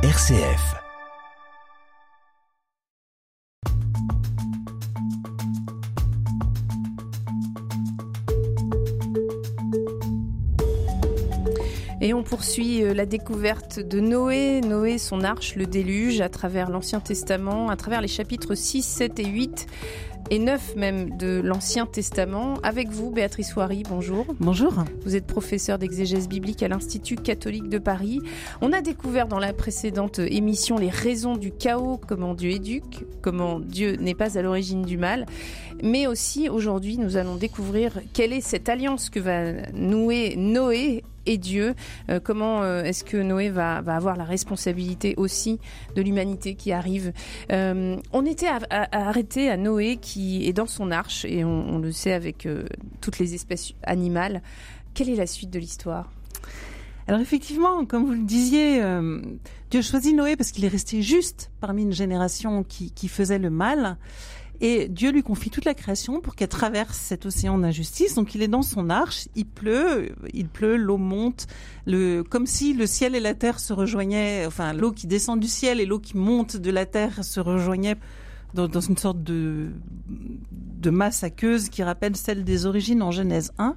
RCF. Et on poursuit euh, la découverte de Noé, Noé, son arche, le déluge, à travers l'Ancien Testament, à travers les chapitres 6, 7 et 8 et 9 même de l'Ancien Testament. Avec vous, Béatrice Soary, bonjour. Bonjour. Vous êtes professeur d'exégèse biblique à l'Institut catholique de Paris. On a découvert dans la précédente émission les raisons du chaos, comment Dieu éduque, comment Dieu n'est pas à l'origine du mal. Mais aussi, aujourd'hui, nous allons découvrir quelle est cette alliance que va nouer Noé et Dieu. Euh, comment euh, est-ce que Noé va, avoir la responsabilité aussi de l'humanité qui arrive euh, On était arrêté à Noé qui est dans son arche et on, le sait avec toutes les espèces animales. Quelle est la suite de l'histoire? Alors effectivement, comme vous le disiez, Dieu choisit Noé parce qu'il est resté juste parmi une génération qui faisait le mal. Et Dieu lui confie toute la création pour qu'elle traverse cet océan d'injustice. Donc il est dans son arche, il pleut, il pleut, l'eau monte, le, comme si le ciel et la terre se rejoignaient, enfin l'eau qui descend du ciel et l'eau qui monte de la terre se rejoignaient dans, une sorte de, de masse aqueuse qui rappelle celle des origines en Genèse 1.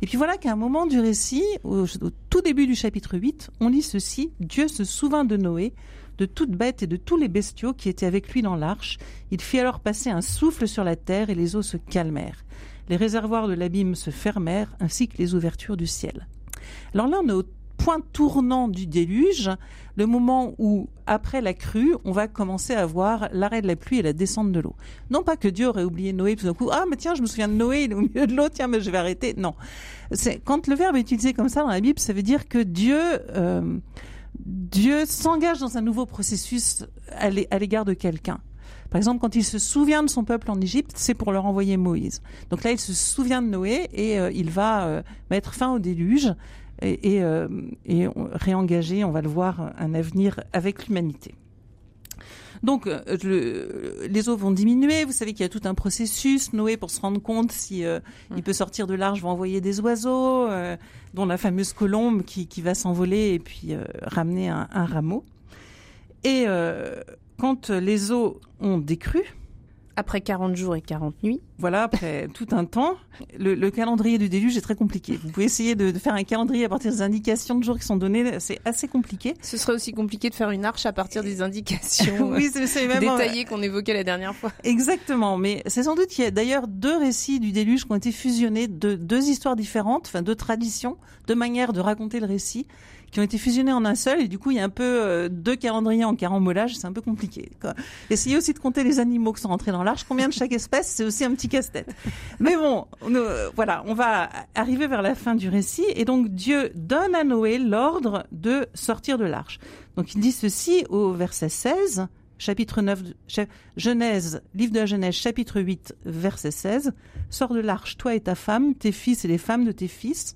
Et puis voilà qu'à un moment du récit, au, au tout début du chapitre 8, on lit ceci, Dieu se souvint de Noé, de toute bête et de tous les bestiaux qui étaient avec lui dans l'arche. Il fit alors passer un souffle sur la terre et les eaux se calmèrent. Les réservoirs de l'abîme se fermèrent ainsi que les ouvertures du ciel. Alors là, on est au point tournant du déluge, le moment où, après la crue, on va commencer à voir l'arrêt de la pluie et la descente de l'eau. Non pas que Dieu aurait oublié Noé tout d'un coup, ah mais tiens, je me souviens de Noé, il est au milieu de l'eau, tiens, mais je vais arrêter. Non. C'est, quand le verbe est utilisé comme ça dans la Bible, ça veut dire que Dieu... Euh, Dieu s'engage dans un nouveau processus à l'égard de quelqu'un. Par exemple, quand il se souvient de son peuple en Égypte, c'est pour leur envoyer Moïse. Donc là, il se souvient de Noé et euh, il va euh, mettre fin au déluge et, euh, et réengager, on va le voir, un avenir avec l'humanité. Donc le, les eaux vont diminuer. Vous savez qu'il y a tout un processus. Noé, pour se rendre compte si euh, mmh. il peut sortir de l'arche, va envoyer des oiseaux, euh, dont la fameuse colombe qui, qui va s'envoler et puis euh, ramener un, un, rameau. Et quand les eaux ont décru, après 40 jours et 40 nuits. Voilà, après tout un temps. Le, le, calendrier du déluge est très compliqué. Vous pouvez essayer de, de, faire un calendrier à partir des indications de jours qui sont données. C'est assez compliqué. Ce serait aussi compliqué de faire une arche à partir des indications oui, c'est même détaillées qu'on évoquait la dernière fois. Exactement. Mais c'est sans doute qu'il y a d'ailleurs deux récits du déluge qui ont été fusionnés de deux histoires différentes, enfin deux traditions, deux manières de raconter le récit qui ont été fusionnés en un seul et du coup il y a un peu euh, deux calendriers en carambolage, c'est un peu compliqué. Quoi. Essayez aussi de compter les animaux qui sont rentrés dans l'arche, combien de chaque espèce, c'est aussi un petit casse-tête. Mais bon, euh, voilà, on va arriver vers la fin du récit et donc Dieu donne à Noé l'ordre de sortir de l'arche. Donc il dit ceci au verset 16 chapitre 9, Genèse, livre de la Genèse, chapitre 8, verset 16. Sors de l'arche, toi et ta femme, tes fils et les femmes de tes fils,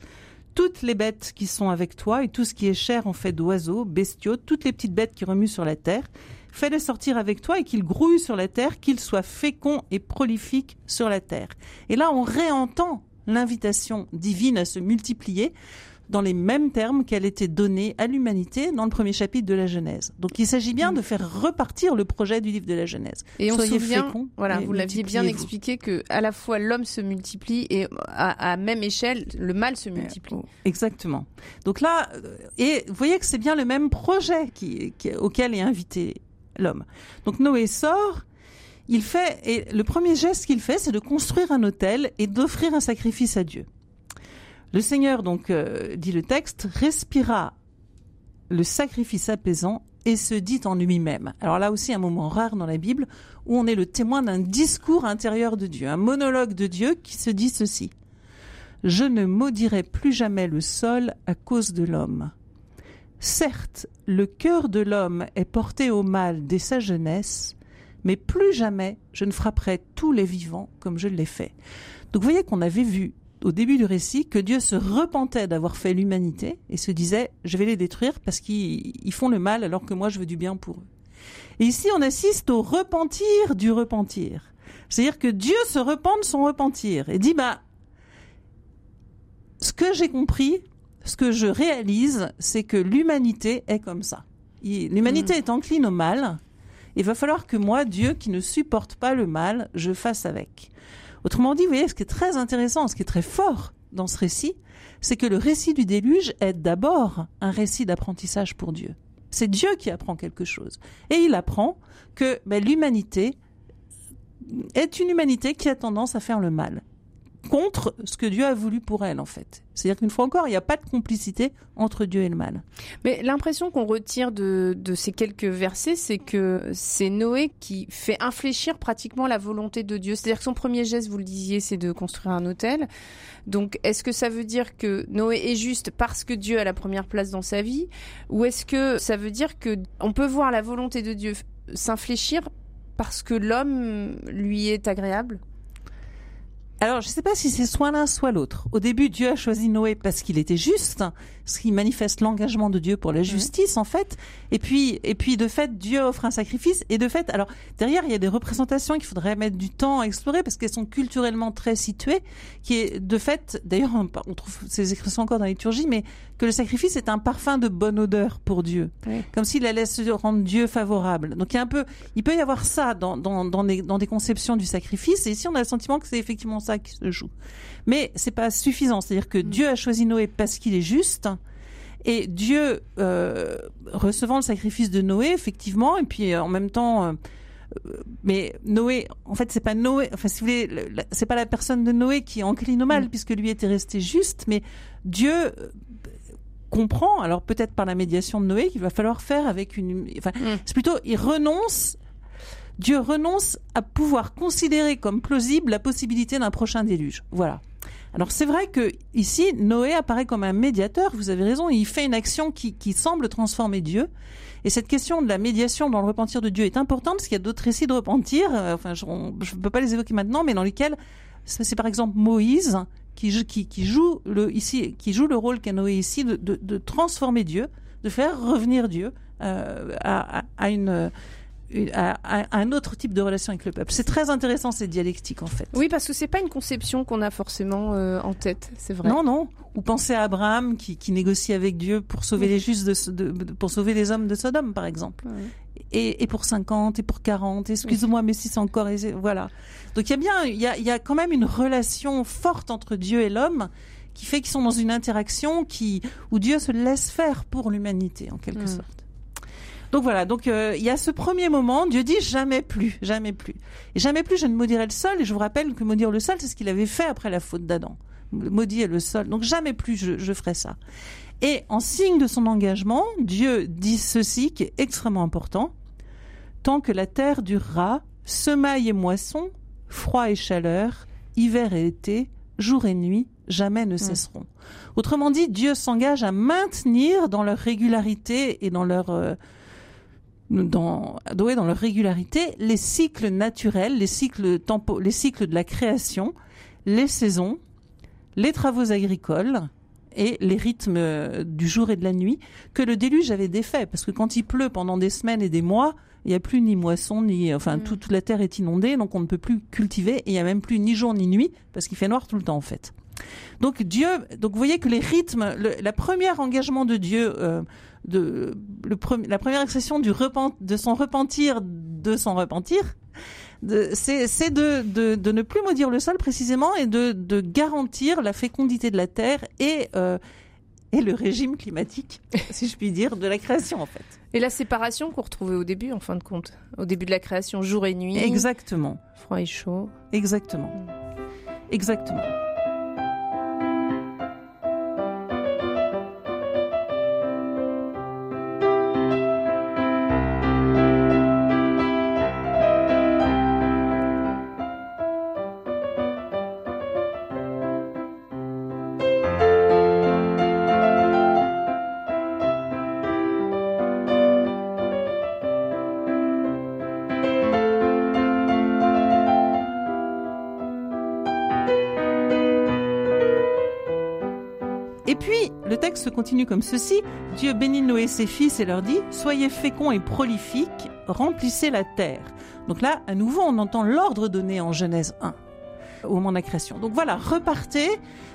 toutes les bêtes qui sont avec toi et tout ce qui est cher en fait d'oiseaux, bestiaux, toutes les petites bêtes qui remuent sur la terre. Fais-les sortir avec toi et qu'ils grouillent sur la terre, qu'ils soient féconds et prolifiques sur la terre. Et là, on réentend l'invitation divine à se multiplier dans les mêmes termes qu'elle était donnée à l'humanité dans le premier chapitre de la Genèse. Donc il s'agit bien de faire repartir le projet du livre de la Genèse. Et on Soyez se souvient, voilà, vous l'aviez bien expliqué que à la fois l'homme se multiplie et à, à, même échelle le mal se multiplie. Exactement. Donc là, euh, et vous voyez que c'est bien le même projet qui, qui, auquel est invité l'homme. Donc Noé sort. Il fait, et le premier geste qu'il fait, c'est de construire un hôtel et d'offrir un sacrifice à Dieu. Le Seigneur, donc, euh, dit le texte, respira le sacrifice apaisant et se dit en lui-même. Alors là aussi un moment rare dans la Bible où on est le témoin d'un discours intérieur de Dieu, un monologue de Dieu qui se dit ceci. Je ne maudirai plus jamais le sol à cause de l'homme. Certes, le cœur de l'homme est porté au mal dès sa jeunesse, mais plus jamais je ne frapperai tous les vivants comme je l'ai fait. Donc vous voyez qu'on avait vu au début du récit que Dieu se repentait d'avoir fait l'humanité et se disait je vais les détruire parce qu'ils font le mal alors que moi je veux du bien pour eux. Et ici on assiste au repentir du repentir. C'est-à-dire que Dieu se repent de son repentir et dit bah ce que j'ai compris, ce que je réalise, c'est que l'humanité est comme ça. L'humanité est encline au mal. Il va falloir que moi, Dieu, qui ne supporte pas le mal, je fasse avec. Autrement dit, vous voyez, ce qui est très intéressant, ce qui est très fort dans ce récit, c'est que le récit du déluge est d'abord un récit d'apprentissage pour Dieu. C'est Dieu qui apprend quelque chose. Et il apprend que ben, l'humanité est une humanité qui a tendance à faire le mal contre ce que Dieu a voulu pour elle, en fait. C'est-à-dire qu'une fois encore, il n'y a pas de complicité entre Dieu et le mal. Mais l'impression qu'on retire de, ces quelques versets, c'est que c'est Noé qui fait infléchir pratiquement la volonté de Dieu. C'est-à-dire que son premier geste, vous le disiez, c'est de construire un hôtel. Donc, est-ce que ça veut dire que Noé est juste parce que Dieu a la première place dans sa vie? Ou est-ce que ça veut dire que on peut voir la volonté de Dieu s'infléchir parce que l'homme lui est agréable? Alors, je ne sais pas si c'est soit l'un, soit l'autre. Au début, Dieu a choisi Noé parce qu'il était juste, ce qui manifeste l'engagement de Dieu pour la justice, en fait. Et puis, et puis, de fait, Dieu offre un sacrifice. Et de fait, alors, derrière, il y a des représentations qu'il faudrait mettre du temps à explorer parce qu'elles sont culturellement très situées, qui est, de fait, d'ailleurs, on, trouve ces expressions encore dans la liturgie, mais que le sacrifice est un parfum de bonne odeur pour Dieu. Comme s'il allait se rendre Dieu favorable. Donc, il y a un peu, il peut y avoir ça dans, dans, dans, des, dans des conceptions du sacrifice. Et ici, on a le sentiment que c'est effectivement ça qui se joue. Mais c'est pas suffisant. C'est-à-dire que mm. Dieu a choisi Noé parce qu'il est juste. Et Dieu, euh, recevant le sacrifice de Noé, effectivement, et puis euh, en même temps, euh, mais Noé, en fait, c'est pas Noé, enfin, si vous voulez, c'est pas la personne de Noé qui est encline au mal, mm. puisque lui était resté juste, mais Dieu comprend, alors peut-être par la médiation de Noé, qu'il va falloir faire avec une, enfin, mm. c'est plutôt, il renonce Dieu renonce à pouvoir considérer comme plausible la possibilité d'un prochain déluge. Voilà. Alors c'est vrai que ici Noé apparaît comme un médiateur. Vous avez raison. Il fait une action qui, qui semble transformer Dieu. Et cette question de la médiation dans le repentir de Dieu est importante parce qu'il y a d'autres récits de repentir. Euh, enfin, je ne peux pas les évoquer maintenant, mais dans lesquels c'est par exemple Moïse qui, joue le ici, qui joue le rôle qu'a Noé ici de, transformer Dieu, de faire revenir Dieu euh, à, une à, un autre type de relation avec le peuple. C'est très intéressant cette dialectique en fait. Oui, parce que c'est pas une conception qu'on a forcément euh, en tête, c'est vrai. Non, non. Ou penser à Abraham qui, qui négocie avec Dieu pour sauver les justes, de, pour sauver les hommes de Sodome, par exemple. Et, et, pour 50 et pour 40. Excuse-moi, mais si c'est encore voilà. Donc il y a bien, il y a, il y a quand même une relation forte entre Dieu et l'homme qui fait qu'ils sont dans une interaction qui où Dieu se laisse faire pour l'humanité en quelque sorte. Donc voilà, donc euh, il y a ce premier moment, Dieu dit jamais plus, jamais plus. Et jamais plus je ne maudirai le sol, et je vous rappelle que maudire le sol, c'est ce qu'il avait fait après la faute d'Adam. Maudire le sol. Donc jamais plus je, je ferai ça. Et en signe de son engagement, Dieu dit ceci qui est extrêmement important. Tant que la terre durera, semaille et moisson, froid et chaleur, hiver et été, jour et nuit, jamais ne mmh. cesseront. Autrement dit, Dieu s'engage à maintenir dans leur régularité et dans leur euh, dans, dans leur régularité les cycles naturels, les cycles, tempo, les cycles de la création, les saisons, les travaux agricoles et les rythmes du jour et de la nuit que le déluge avait défait. Parce que quand il pleut pendant des semaines et des mois, il n'y a plus ni moisson, ni, enfin, mm. toute la terre est inondée, donc on ne peut plus cultiver, et il n'y a même plus ni jour ni nuit, parce qu'il fait noir tout le temps, en fait. Donc Dieu, donc vous voyez que les rythmes, le la première engagement de Dieu, euh, de le la première expression du repent, de son repentir, de son repentir, c'est de, de, de, ne plus maudire le sol précisément et de, de garantir la fécondité de la terre et euh, et le régime climatique, si je puis dire, de la création en fait. Et la séparation qu'on retrouvait au début, en fin de compte, au début de la création, jour et nuit. Exactement. Froid et chaud. Exactement. Exactement. Continue comme ceci. Dieu bénit Noé et ses fils et leur dit, soyez féconds et prolifiques, remplissez la terre. Donc là, à nouveau, on entend l'ordre donné en Genèse 1 au moment de la création. Donc voilà, repartez,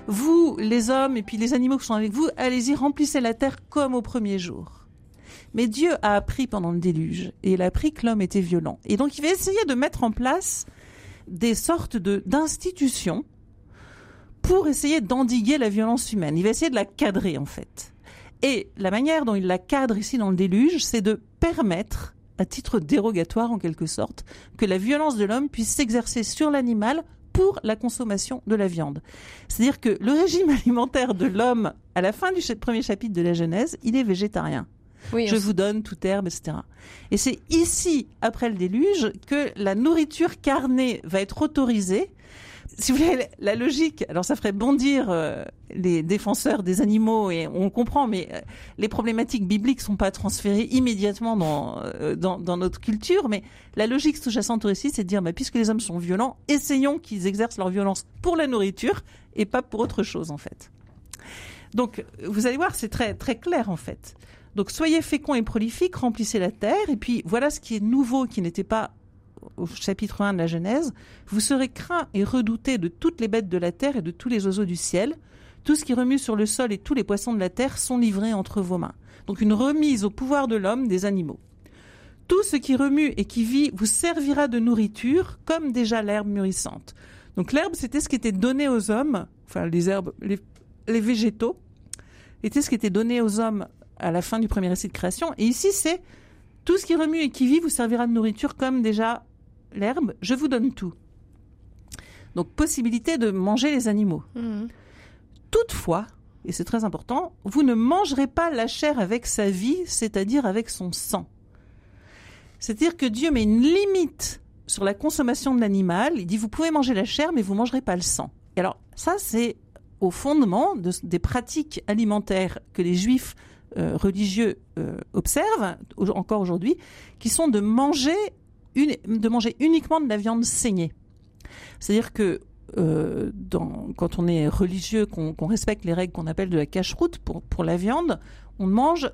vous, les hommes et puis les animaux qui sont avec vous, allez-y, remplissez la terre comme au premier jour. Mais Dieu a appris pendant le déluge, et il a appris que l'homme était violent. Et donc il va essayer de mettre en place des sortes de d'institutions pour essayer d'endiguer la violence humaine. Il va essayer de la cadrer en fait. Et la manière dont il la cadre ici dans le déluge, c'est de permettre, à titre dérogatoire en quelque sorte, que la violence de l'homme puisse s'exercer sur l'animal pour la consommation de la viande. C'est-à-dire que le régime alimentaire de l'homme, à la fin du premier chapitre de la Genèse, il est végétarien. Oui, je vous donne toute herbe, etc. Et c'est ici, après le déluge, que la nourriture carnée va être autorisée si vous voulez, la logique, alors ça ferait bondir euh, les défenseurs des animaux et on comprend, mais euh, les problématiques bibliques sont pas transférées immédiatement dans, euh, dans, dans, notre culture, mais la logique sous-jacente au récit, c'est de dire, bah, puisque les hommes sont violents, essayons qu'ils exercent leur violence pour la nourriture et pas pour autre chose, en fait. Donc, vous allez voir, c'est très, très clair, en fait. Donc, soyez féconds et prolifiques, remplissez la terre, et puis voilà ce qui est nouveau, qui n'était pas au chapitre 1 de la Genèse, vous serez craint et redouté de toutes les bêtes de la terre et de tous les oiseaux du ciel. Tout ce qui remue sur le sol et tous les poissons de la terre sont livrés entre vos mains. Donc une remise au pouvoir de l'homme des animaux. Tout ce qui remue et qui vit vous servira de nourriture, comme déjà l'herbe mûrissante. Donc l'herbe, c'était ce qui était donné aux hommes, enfin les herbes, les, végétaux, était ce qui était donné aux hommes à la fin du premier récit de création. Et ici, c'est tout ce qui remue et qui vit vous servira de nourriture, comme déjà l'herbe, je vous donne tout. Donc possibilité de manger les animaux. Mhm. Toutefois, et c'est très important, vous ne mangerez pas la chair avec sa vie, c'est-à-dire avec son sang. C'est-à-dire que Dieu met une limite sur la consommation de l'animal. Il dit vous pouvez manger la chair, mais vous mangerez pas le sang. Et alors ça, c'est au fondement des pratiques alimentaires que les Juifs euh, religieux euh, observent encore aujourd'hui, qui sont de manger de manger uniquement de la viande saignée. C'est-à-dire que euh, quand on est religieux, qu'on respecte les règles qu'on appelle de la cache-route pour, pour la viande, on mange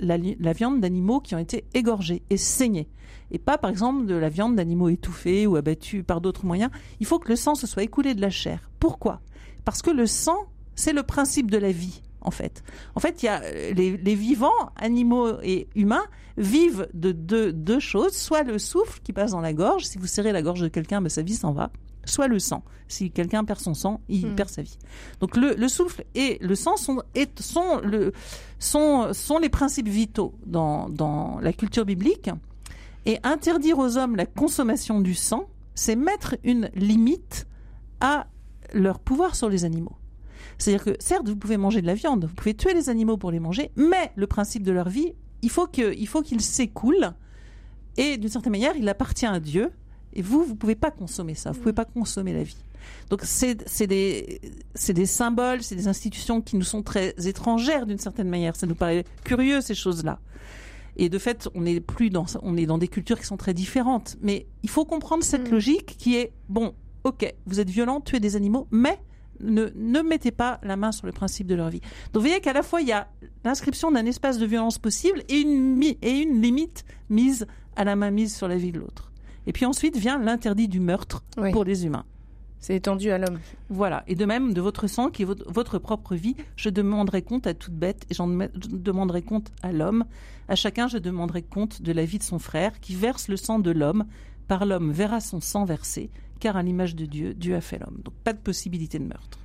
la, viande d'animaux qui ont été égorgés et saignés. Et pas, par exemple, de la viande d'animaux étouffés ou abattus par d'autres moyens. Il faut que le sang se soit écoulé de la chair. Pourquoi? Parce que le sang, c'est le principe de la vie en fait. En fait, il y a euh, les, vivants, animaux et humains, vivent de deux, choses, soit le souffle qui passe dans la gorge, si vous serrez la gorge de quelqu'un, ben, sa vie s'en va, soit le sang. Si quelqu'un perd son sang, il hmm. perd sa vie. Donc le, souffle et le sang sont, sont, le, sont, sont les principes vitaux dans, dans la culture biblique. Et interdire aux hommes la consommation du sang, c'est mettre une limite à leur pouvoir sur les animaux. C'est-à-dire que certes, vous pouvez manger de la viande, vous pouvez tuer les animaux pour les manger, mais le principe de leur vie, il faut qu'ils s'écoulent et d'une certaine manière, il appartient à Dieu. Et vous, vous pouvez pas consommer ça. Vous pouvez pas consommer la vie. Donc c'est des c'est des symboles, c'est des institutions qui nous sont très étrangères d'une certaine manière. Ça nous paraît curieux ces choses-là. Et de fait, on est plus dans on est dans des cultures qui sont très différentes. Mais il faut comprendre cette mm. logique qui est bon. Ok, vous êtes violent, tuez des animaux, mais ne, ne mettez pas la main sur le principe de leur vie. Donc vous voyez qu'à la fois il y a l'inscription d'un espace de violence possible et une, et une limite mise à la main mise sur la vie de l'autre. Et puis ensuite vient l'interdit du meurtre pour les humains. C'est étendu à l'homme. Voilà. Et de même, de votre sang, qui est votre, propre vie, je demanderai compte à toute bête et j'en demanderai compte à l'homme. À chacun, je demanderai compte de la vie de son frère qui verse le sang de l'homme. Par l'homme verra son sang versé car à l'image de Dieu, Dieu a fait l'homme. Donc pas de possibilité de meurtre.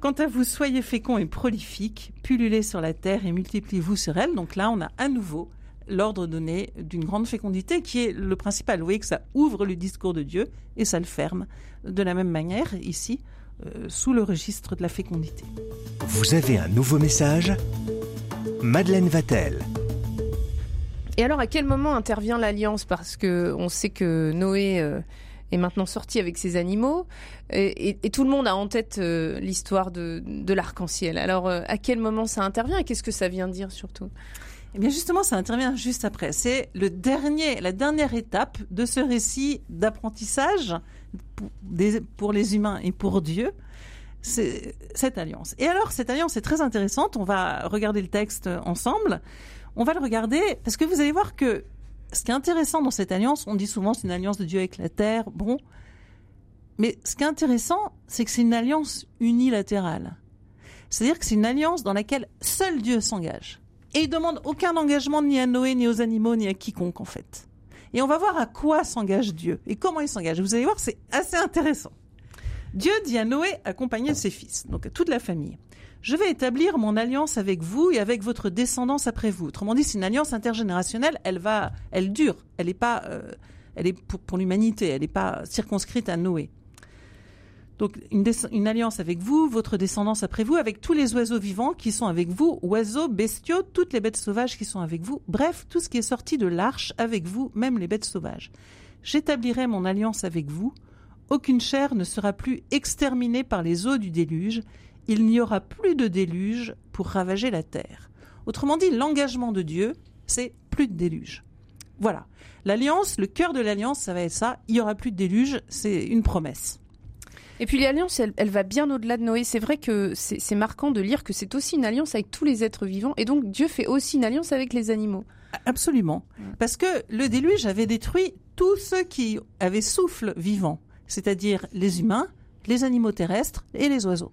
Quant à vous, soyez féconds et prolifiques, pullulez sur la terre et multipliez-vous sur elle. Donc là, on a à nouveau l'ordre donné d'une grande fécondité qui est le principal. Vous voyez que ça ouvre le discours de Dieu et ça le ferme. De la même manière, ici, euh, sous le registre de la fécondité. Vous avez un nouveau message? Madeleine Vatel. Et alors, à quel moment intervient l'alliance? Parce que on sait que Noé euh, est maintenant sorti avec ses animaux. Et, tout le monde a en tête euh, l'histoire de, l'arc-en-ciel. Alors, euh, à quel moment ça intervient et qu'est-ce que ça vient dire surtout? Eh bien justement, ça intervient juste après. C'est le dernier, la dernière étape de ce récit d'apprentissage pour, pour, les humains et pour Dieu. C'est cette alliance. Et alors, cette alliance est très intéressante. On va regarder le texte ensemble. On va le regarder parce que vous allez voir que ce qui est intéressant dans cette alliance, on dit souvent c'est une alliance de Dieu avec la terre, bon. Mais ce qui est intéressant, c'est que c'est une alliance unilatérale. C'est-à-dire que c'est une alliance dans laquelle seul Dieu s'engage. Et il demande aucun engagement ni à Noé, ni aux animaux, ni à quiconque, en fait. Et on va voir à quoi s'engage Dieu et comment il s'engage. Vous allez voir, c'est assez intéressant. Dieu dit à Noé, accompagné de ses fils, donc à toute la famille, je vais établir mon alliance avec vous et avec votre descendance après vous. Autrement dit, c'est une alliance intergénérationnelle, elle va, elle dure, elle n'est pas, euh, est pour, l'humanité, elle n'est pas circonscrite à Noé. Donc une, alliance avec vous, votre descendance après vous, avec tous les oiseaux vivants qui sont avec vous, oiseaux, bestiaux, toutes les bêtes sauvages qui sont avec vous, bref, tout ce qui est sorti de l'arche avec vous, même les bêtes sauvages. J'établirai mon alliance avec vous, aucune chair ne sera plus exterminée par les eaux du déluge, il n'y aura plus de déluge pour ravager la terre. Autrement dit, l'engagement de Dieu, c'est plus de déluge. Voilà. L'alliance, le cœur de l'alliance, ça va être ça, il n'y aura plus de déluge, c'est une promesse. Et puis l'alliance, elle, elle, va bien au-delà de Noé. C'est vrai que c'est marquant de lire que c'est aussi une alliance avec tous les êtres vivants. Et donc Dieu fait aussi une alliance avec les animaux. Absolument. Parce que le déluge avait détruit tous ceux qui avaient souffle vivant, c'est-à-dire les humains, les animaux terrestres et les oiseaux.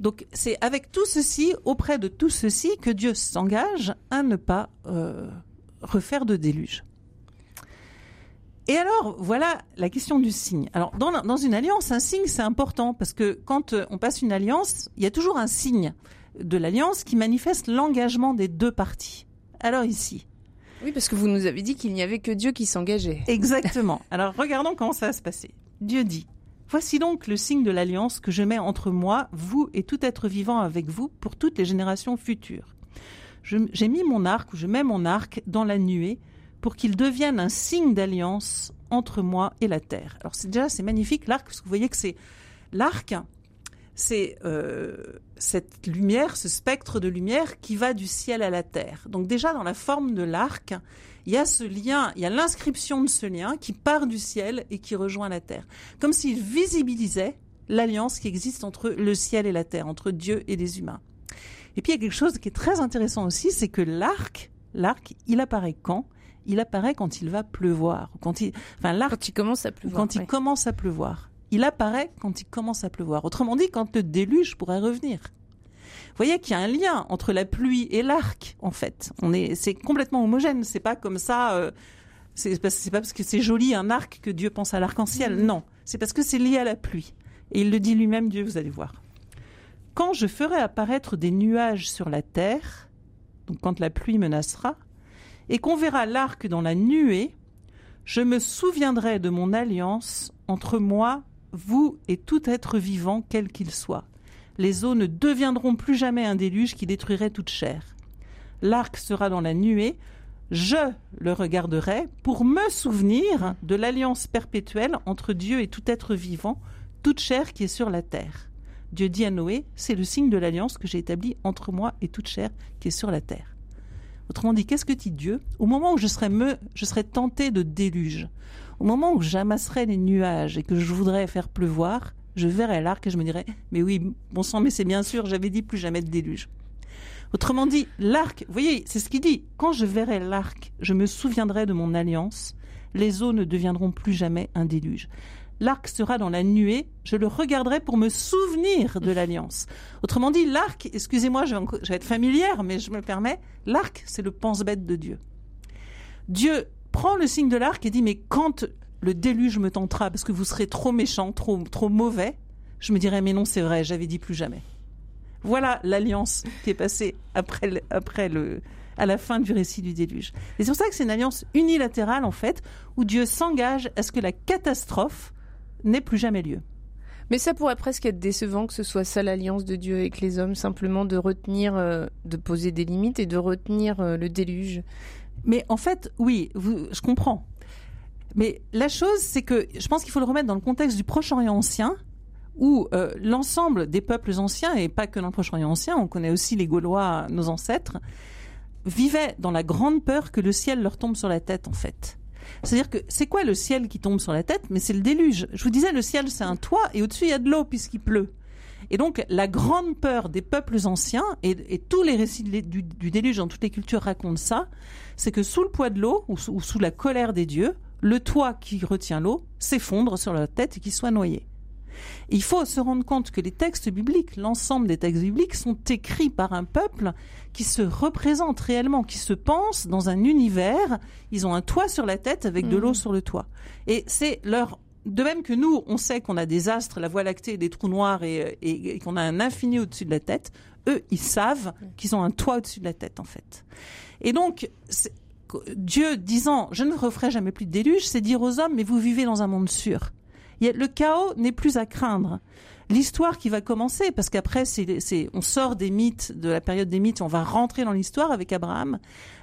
Donc c'est avec tout ceci, auprès de tout ceci, que Dieu s'engage à ne pas euh, refaire de déluge. Et alors, voilà la question du signe. Alors, dans, dans une alliance, un signe, c'est important parce que quand euh, on passe une alliance, il y a toujours un signe de l'alliance qui manifeste l'engagement des deux parties. Alors ici. Oui, parce que vous nous avez dit qu'il n'y avait que Dieu qui s'engageait. Exactement. Alors, regardons comment ça va se passer. Dieu dit, Voici donc le signe de l'alliance que je mets entre moi, vous et tout être vivant avec vous pour toutes les générations futures. J'ai mis mon arc, ou je mets mon arc dans la nuée pour qu'il devienne un signe d'alliance entre moi et la terre. Alors c'est déjà c'est magnifique l'arc parce que vous voyez que c'est l'arc, c'est euh, cette lumière, ce spectre de lumière qui va du ciel à la terre. Donc déjà dans la forme de l'arc, il y a ce lien, il y a l'inscription de ce lien qui part du ciel et qui rejoint la terre, comme s'il visibilisait l'alliance qui existe entre le ciel et la terre, entre Dieu et les humains. Et puis il y a quelque chose qui est très intéressant aussi, c'est que l'arc, l'arc, il apparaît quand? Il apparaît quand il va pleuvoir. Quand il, enfin, l'arc, quand il commence à pleuvoir. Quand il commence à pleuvoir. Il apparaît quand il commence à pleuvoir. Autrement dit, quand le déluge pourrait revenir. Vous voyez qu'il y a un lien entre la pluie et l'arc, en fait. On est, c'est complètement homogène. C'est pas comme ça. Euh, c'est pas, pas parce que c'est joli un arc que Dieu pense à l'arc-en-ciel. Mm-hmm. Non, c'est parce que c'est lié à la pluie. Et il le dit lui-même, Dieu, vous allez voir. Quand je ferai apparaître des nuages sur la terre, donc quand la pluie menacera, et qu'on verra l'arc dans la nuée, je me souviendrai de mon alliance entre moi, vous et tout être vivant, quel qu'il soit. Les eaux ne deviendront plus jamais un déluge qui détruirait toute chair. L'arc sera dans la nuée, je le regarderai pour me souvenir de l'alliance perpétuelle entre Dieu et tout être vivant, toute chair qui est sur la terre. Dieu dit à Noé, c'est le signe de l'alliance que j'ai établi entre moi et toute chair qui est sur la terre. Autrement dit, qu'est-ce que dit Dieu? Au moment où je serais tenté de déluge, au moment où j'amasserais les nuages et que je voudrais faire pleuvoir, je verrais l'arc et je me dirais, mais oui, bon sang, mais c'est bien sûr, j'avais dit plus jamais de déluge. Autrement dit, l'arc, vous voyez, c'est ce qu'il dit, quand je verrai l'arc, je me souviendrai de mon alliance, les eaux ne deviendront plus jamais un déluge l'arc sera dans la nuée, je le regarderai pour me souvenir de l'alliance. Autrement dit, l'arc, excusez-moi, je, vais être familière, mais je me permets, l'arc, c'est le pense-bête de Dieu. Dieu prend le signe de l'arc et dit, mais quand le déluge me tentera, parce que vous serez trop méchant, trop, trop mauvais, je me dirai, mais non, c'est vrai, j'avais dit plus jamais. Voilà l'alliance qui est passée après après le, à la fin du récit du déluge. Et c'est pour ça que c'est une alliance unilatérale, en fait, où Dieu s'engage à ce que la catastrophe n'ait plus jamais lieu. Mais ça pourrait presque être décevant que ce soit ça l'alliance de Dieu avec les hommes, simplement de retenir, euh, de poser des limites et de retenir euh, le déluge. Mais en fait, oui, je comprends. Mais la chose, c'est que je pense qu'il faut le remettre dans le contexte du Proche-Orient ancien, où euh, l'ensemble des peuples anciens, et pas que dans le Proche-Orient ancien, on connaît aussi les Gaulois, nos ancêtres, vivaient dans la grande peur que le ciel leur tombe sur la tête, en fait. C'est-à-dire que c'est quoi le ciel qui tombe sur la tête? Mais c'est le déluge. Je vous disais, le ciel, c'est un toit et au-dessus, il y a de l'eau puisqu'il pleut. Et donc, la grande peur des peuples anciens, et, tous les récits du, déluge dans toutes les cultures racontent ça, c'est que sous le poids de l'eau, ou, sous la colère des dieux, le toit qui retient l'eau s'effondre sur leur tête et qu'ils soient noyés. il faut se rendre compte que les textes bibliques, l'ensemble des textes bibliques, sont écrits par un peuple qui se représente réellement, qui se pense dans un univers. Ils ont un toit sur la tête avec de l'eau mm. sur le toit. Et c'est leur de même que nous, on sait qu'on a des astres, la Voie lactée, des trous noirs et, et qu'on a un infini au-dessus de la tête, eux, ils savent qu'ils ont un toit au-dessus de la tête, en fait. Et donc, Dieu disant, je ne referai jamais plus de déluge, c'est dire aux hommes, mais vous vivez dans un monde sûr. Le chaos n'est plus à craindre. L'histoire qui va commencer, parce qu'après, c'est, on sort des mythes, de la période des mythes, on va rentrer dans l'histoire avec Abraham.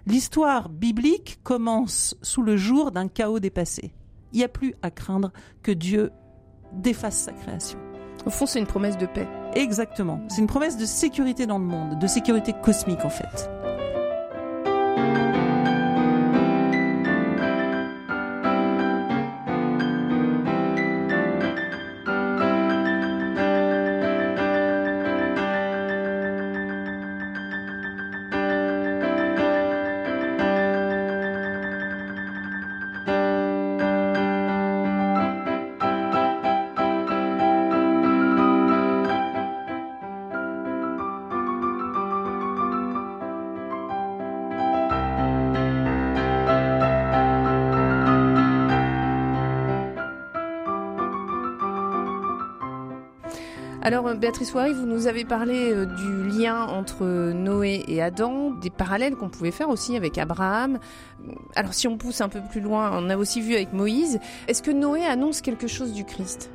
L'histoire biblique commence sous le jour d'un chaos dépassé. Il n'y a plus à craindre que Dieu défasse sa création. Au fond, c'est une promesse de paix. Exactement. C'est une promesse de sécurité dans le monde, de sécurité cosmique en fait. Alors, euh, Béatrice Wary, vous nous avez parlé euh, du lien entre Noé et Adam, des parallèles qu'on pouvait faire aussi avec Abraham. Alors, si on pousse un peu plus loin, on a aussi vu avec Moïse. Est-ce que Noé annonce quelque chose du Christ?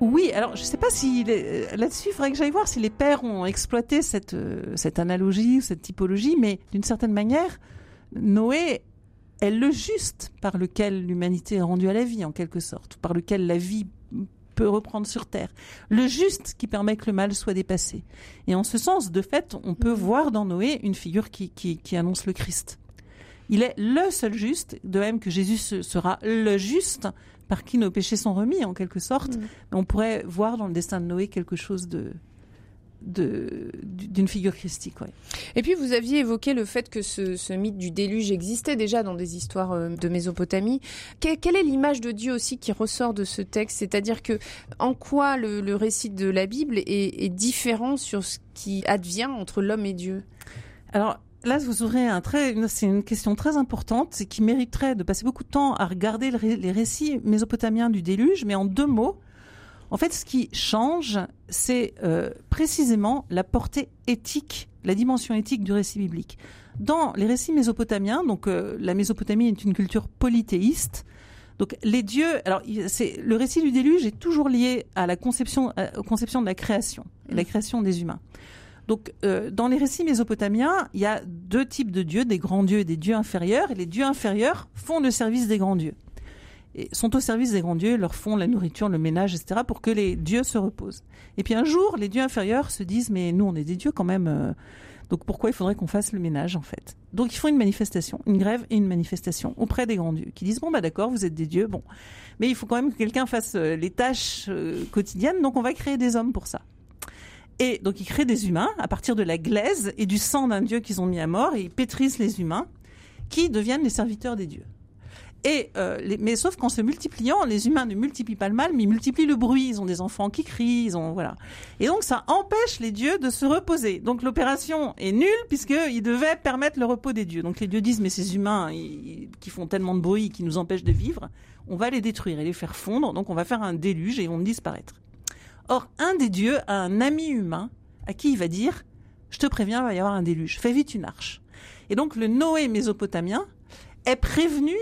Oui, alors je ne sais pas si euh, là-dessus, il faudrait que j'aille voir si les pères ont exploité cette, cette analogie, cette typologie, mais d'une certaine manière, Noé est le juste par lequel l'humanité est rendue à la vie, en quelque sorte, par lequel la vie peut reprendre sur terre. Le juste qui permet que le mal soit dépassé. Et en ce sens, de fait, on peut mhm. voir dans Noé une figure qui, qui, annonce le Christ. Il est le seul juste, de même que Jésus sera le juste par qui nos péchés sont remis, en quelque sorte. Mhm. On pourrait voir dans le destin de Noé quelque chose de, d'une figure christique. Et puis vous aviez évoqué le fait que ce, mythe du déluge existait déjà dans des histoires euh, de Mésopotamie. quelle est l'image de Dieu aussi qui ressort de ce texte? C'est-à-dire que en quoi le, récit de la Bible est, différent sur ce qui advient entre l'homme et Dieu? Alors Là, vous aurez un très, c'est une question très importante qui mériterait de passer beaucoup de temps à regarder les récits mésopotamiens du déluge, mais en deux mots, en fait, ce qui change, c'est euh, précisément la portée éthique, la dimension éthique du récit biblique. Dans les récits mésopotamiens, donc euh, la Mésopotamie est une culture polythéiste. Donc les dieux, alors c'est le récit du déluge est toujours lié à la conception, conception de la création, la mm. création des humains. Donc, euh, dans les récits mésopotamiens, il y a deux types de dieux, des grands dieux et des dieux inférieurs. Et les dieux inférieurs font le service des grands dieux sont au service des grands dieux, leur font la nourriture, le ménage, etc., pour que les dieux se reposent. Et puis un jour, les dieux inférieurs se disent, mais nous, on est des dieux quand même, euh, donc pourquoi il faudrait qu'on fasse le ménage, en fait? Donc ils font une manifestation, une grève et une manifestation auprès des grands dieux, qui disent, bon, bah d'accord, vous êtes des dieux, bon, mais il faut quand même que quelqu'un fasse euh, les tâches euh, quotidiennes, donc on va créer des hommes pour ça. Et donc ils créent des humains à partir de la glaise et du sang d'un dieu qu'ils ont mis à mort, et ils pétrissent les humains, qui deviennent les serviteurs des dieux. Et euh, mais sauf qu'en se multipliant, les humains ne multiplient pas le mal, mais ils multiplient le bruit. Ils ont des enfants qui crient, ils ont voilà. Et donc ça empêche les dieux de se reposer. Donc l'opération est nulle puisqu'ils devaient permettre le repos des dieux. Donc les dieux disent mais ces humains qui font tellement de bruit, qui nous empêchent de vivre, on va les détruire et les faire fondre. Donc on va faire un déluge et ils vont disparaître. Or un des dieux a un ami humain à qui il va dire je te préviens, il va y avoir un déluge. Fais vite une arche. Et donc le Noé mésopotamien est prévenu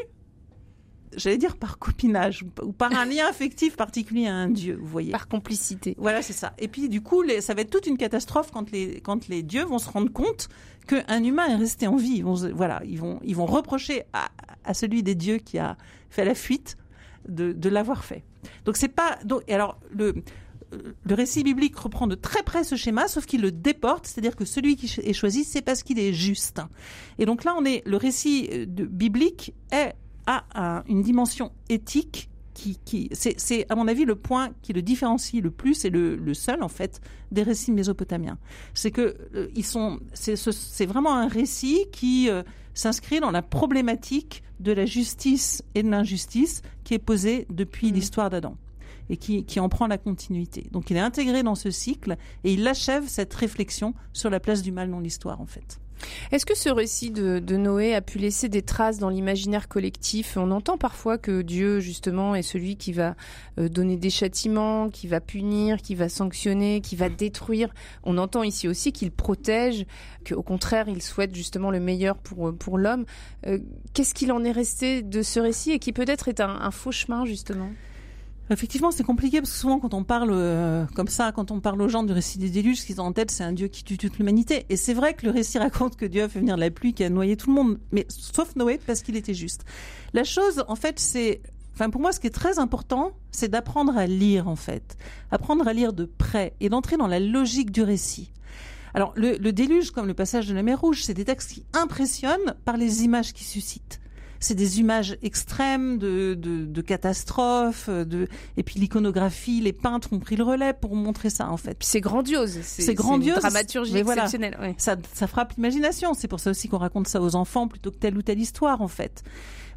j'allais dire par copinage ou par un lien affectif particulier à un dieu, vous voyez. Par complicité. Voilà, c'est ça. Et puis du coup, ça va être toute une catastrophe quand les quand les dieux vont se rendre compte qu'un humain est resté en vie. Ils vont voilà, ils vont ils vont reprocher à, à celui des dieux qui a fait la fuite de, de l'avoir fait. Donc c'est pas donc alors le le récit biblique reprend de très près ce schéma, sauf qu'il le déporte, c'est-à-dire que celui qui est choisi, c'est parce qu'il est juste. Et donc là, on est le récit euh, biblique est a une dimension éthique qui, qui c'est à mon avis le point qui le différencie le plus et le, le seul en fait des récits mésopotamiens. C'est que euh, ils sont, c'est vraiment un récit qui euh, s'inscrit dans la problématique de la justice et de l'injustice qui est posée depuis mmh. l'histoire d'Adam. et qui, qui en prend la continuité. Donc il est intégré dans ce cycle et il achève cette réflexion sur la place du mal dans l'histoire en fait. Est-ce que ce récit de, Noé a pu laisser des traces dans l'imaginaire collectif? On entend parfois que Dieu, justement, est celui qui va euh, donner des châtiments, qui va punir, qui va sanctionner, qui va détruire. On entend ici aussi qu'il protège, qu'au contraire, il souhaite justement le meilleur pour, pour l'homme. Euh, qu'est-ce qu'il en est resté de ce récit et qui peut-être est un faux chemin, justement? Effectivement, c'est compliqué parce que souvent, quand on parle euh, comme ça, quand on parle aux gens du récit des déluges, ce qu'ils ont en tête, c'est un Dieu qui tue toute l'humanité. Et c'est vrai que le récit raconte que Dieu a fait venir la pluie qui a noyé tout le monde, mais sauf Noé parce qu'il était juste. La chose, en fait, c'est, enfin, pour moi, ce qui est très important, c'est d'apprendre à lire, en fait, apprendre à lire de près et d'entrer dans la logique du récit. Alors, le, le déluge, comme le passage de la mer Rouge, c'est des textes qui impressionnent par les images qu'ils suscitent c'est des images extrêmes de, de, de catastrophes, de et puis l'iconographie, les peintres ont pris le relais pour montrer ça en fait. C'est grandiose, c'est grandiose, dramaturgie exceptionnelle. Ça, ça frappe l'imagination. C'est pour ça aussi qu'on raconte ça aux enfants plutôt que telle ou telle histoire en fait.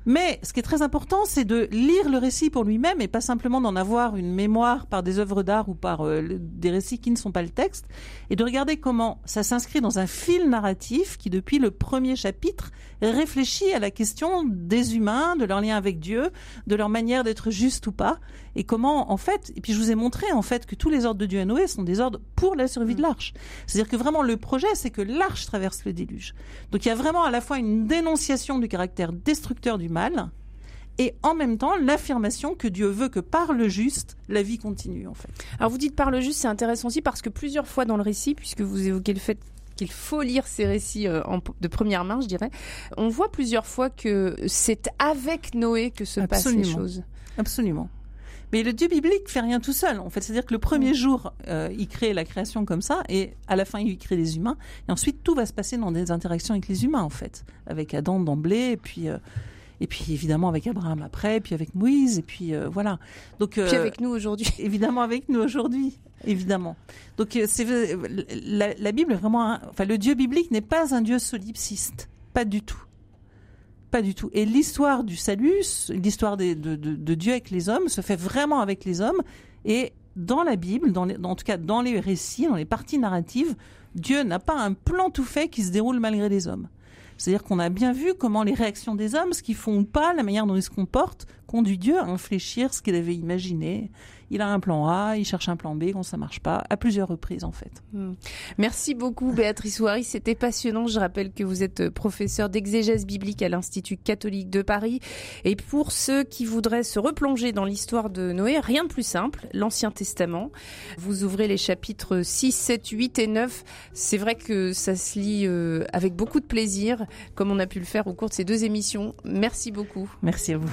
Mais ce qui est très important, c'est de lire le récit pour lui-même et pas simplement d'en avoir une mémoire par des œuvres d'art ou par euh, des récits qui ne sont pas le texte, et de regarder comment ça s'inscrit dans un fil narratif qui, depuis le premier chapitre, réfléchit à la question des humains, de leur lien avec Dieu, de leur manière d'être juste ou pas, et comment, en fait, et puis je vous ai montré en fait que tous les ordres de Dieu à Noé sont des ordres pour la survie de mm. l'arche. C'est-à-dire que vraiment le projet, c'est que l'arche traverse le déluge. Donc il y a vraiment à la fois une dénonciation du caractère destructeur du mal, et en même temps l'affirmation que Dieu veut que par le juste, la vie continue en fait. Alors vous dites par le juste, c'est intéressant aussi parce que plusieurs fois dans le récit, puisque vous évoquez le fait qu'il faut lire ces récits euh, de première main, je dirais, on voit plusieurs fois que c'est avec Noé que se passent les choses. Absolument. Mais le Dieu biblique fait rien tout seul. En fait, c'est-à-dire que le premier mm. jour, euh, il crée la création comme ça, et à la fin, il crée les humains. Et ensuite, tout va se passer dans des interactions avec les humains, en fait, avec Adam d'emblée, et puis. Euh, et puis évidemment avec Abraham après, puis avec Moïse, et puis euh, voilà. Donc puis avec nous aujourd'hui. Évidemment avec nous aujourd'hui, évidemment. Donc c'est la, la, Bible est vraiment, enfin le Dieu biblique n'est pas un Dieu solipsiste, pas du tout. Pas du tout. Et l'histoire du salut, l'histoire de, Dieu avec les hommes, se fait vraiment avec les hommes. Et dans la Bible, dans en tout cas dans les récits, dans les parties narratives, Dieu n'a pas un plan tout fait qui se déroule malgré les hommes. C'est-à-dire qu'on a bien vu comment les réactions des hommes, ce qu'ils font ou pas, la manière dont ils se comportent, conduit Dieu à infléchir ce qu'il avait imaginé. Il a un plan A, il cherche un plan B quand ça marche pas, à plusieurs reprises en fait. Hmm. Merci beaucoup Béatrice Ouari, c'était passionnant. Je rappelle que vous êtes professeur d'exégèse biblique à l'Institut catholique de Paris. Et pour ceux qui voudraient se replonger dans l'histoire de Noé, rien de plus simple, l'Ancien Testament. Vous ouvrez les chapitres 6, 7, 8 et 9. C'est vrai que ça se lit euh, avec beaucoup de plaisir, comme on a pu le faire au cours de ces deux émissions. Merci beaucoup. Merci à vous.